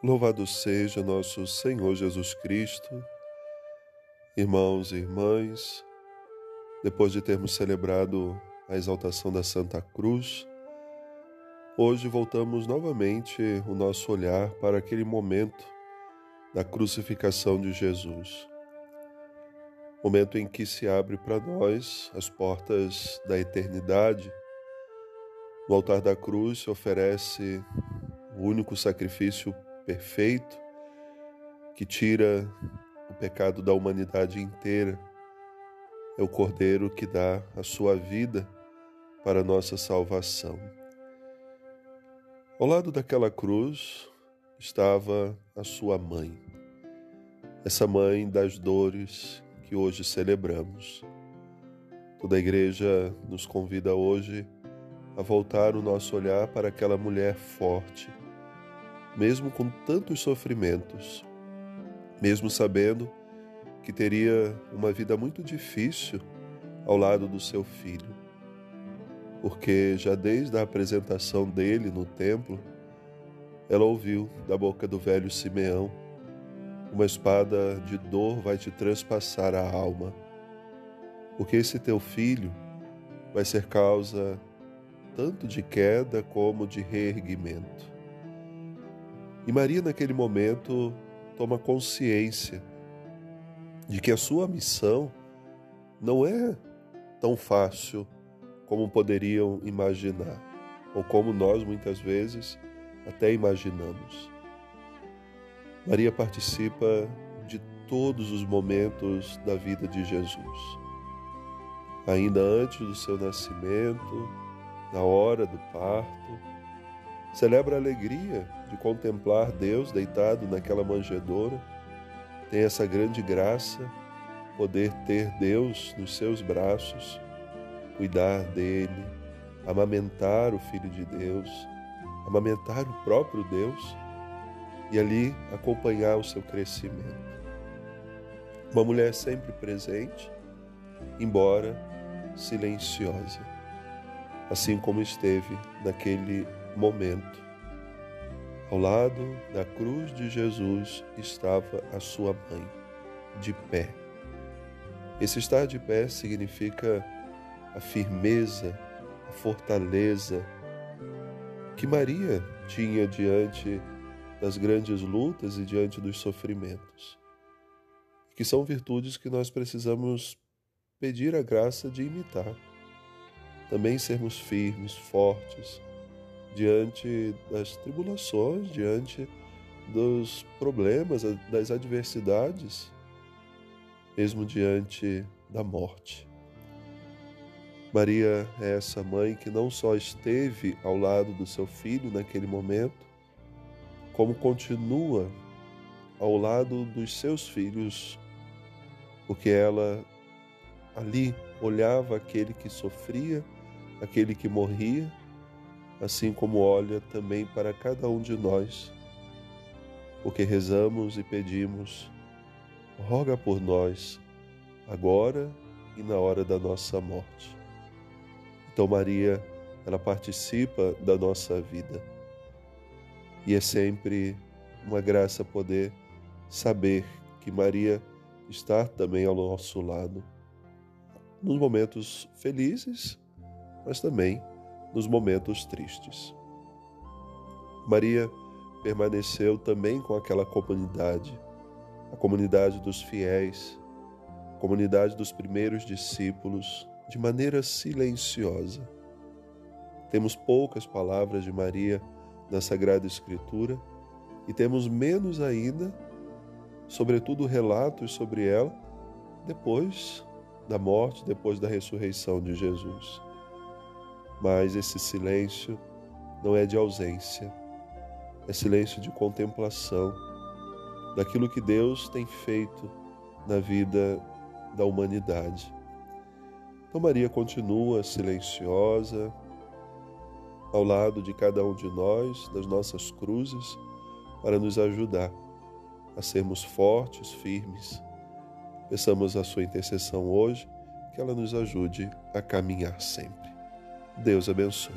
Louvado seja nosso Senhor Jesus Cristo. Irmãos e irmãs, depois de termos celebrado a exaltação da Santa Cruz, hoje voltamos novamente o nosso olhar para aquele momento da crucificação de Jesus. Momento em que se abre para nós as portas da eternidade. No altar da cruz se oferece o único sacrifício perfeito que tira o pecado da humanidade inteira. É o Cordeiro que dá a sua vida para a nossa salvação. Ao lado daquela cruz estava a sua mãe, essa mãe das dores que hoje celebramos. Toda a igreja nos convida hoje a voltar o nosso olhar para aquela mulher forte mesmo com tantos sofrimentos, mesmo sabendo que teria uma vida muito difícil ao lado do seu filho, porque já desde a apresentação dele no templo, ela ouviu da boca do velho Simeão: Uma espada de dor vai te transpassar a alma, porque esse teu filho vai ser causa tanto de queda como de reerguimento. E Maria, naquele momento, toma consciência de que a sua missão não é tão fácil como poderiam imaginar, ou como nós muitas vezes até imaginamos. Maria participa de todos os momentos da vida de Jesus. Ainda antes do seu nascimento, na hora do parto, Celebra a alegria de contemplar Deus deitado naquela manjedoura. Tem essa grande graça, poder ter Deus nos seus braços, cuidar dele, amamentar o Filho de Deus, amamentar o próprio Deus e ali acompanhar o seu crescimento. Uma mulher sempre presente, embora silenciosa, assim como esteve naquele momento. Ao lado da cruz de Jesus estava a sua mãe, de pé. Esse estar de pé significa a firmeza, a fortaleza que Maria tinha diante das grandes lutas e diante dos sofrimentos, que são virtudes que nós precisamos pedir a graça de imitar. Também sermos firmes, fortes, diante das tribulações, diante dos problemas, das adversidades, mesmo diante da morte. Maria é essa mãe que não só esteve ao lado do seu filho naquele momento, como continua ao lado dos seus filhos, porque ela ali olhava aquele que sofria, aquele que morria assim como olha também para cada um de nós, porque rezamos e pedimos, roga por nós, agora e na hora da nossa morte. Então, Maria, ela participa da nossa vida e é sempre uma graça poder saber que Maria está também ao nosso lado, nos momentos felizes, mas também nos momentos tristes. Maria permaneceu também com aquela comunidade, a comunidade dos fiéis, a comunidade dos primeiros discípulos, de maneira silenciosa. Temos poucas palavras de Maria na Sagrada Escritura e temos menos ainda, sobretudo, relatos sobre ela depois da morte, depois da ressurreição de Jesus. Mas esse silêncio não é de ausência, é silêncio de contemplação daquilo que Deus tem feito na vida da humanidade. Então, Maria continua silenciosa, ao lado de cada um de nós, das nossas cruzes, para nos ajudar a sermos fortes, firmes. Peçamos a sua intercessão hoje, que ela nos ajude a caminhar sempre. Deus abençoe.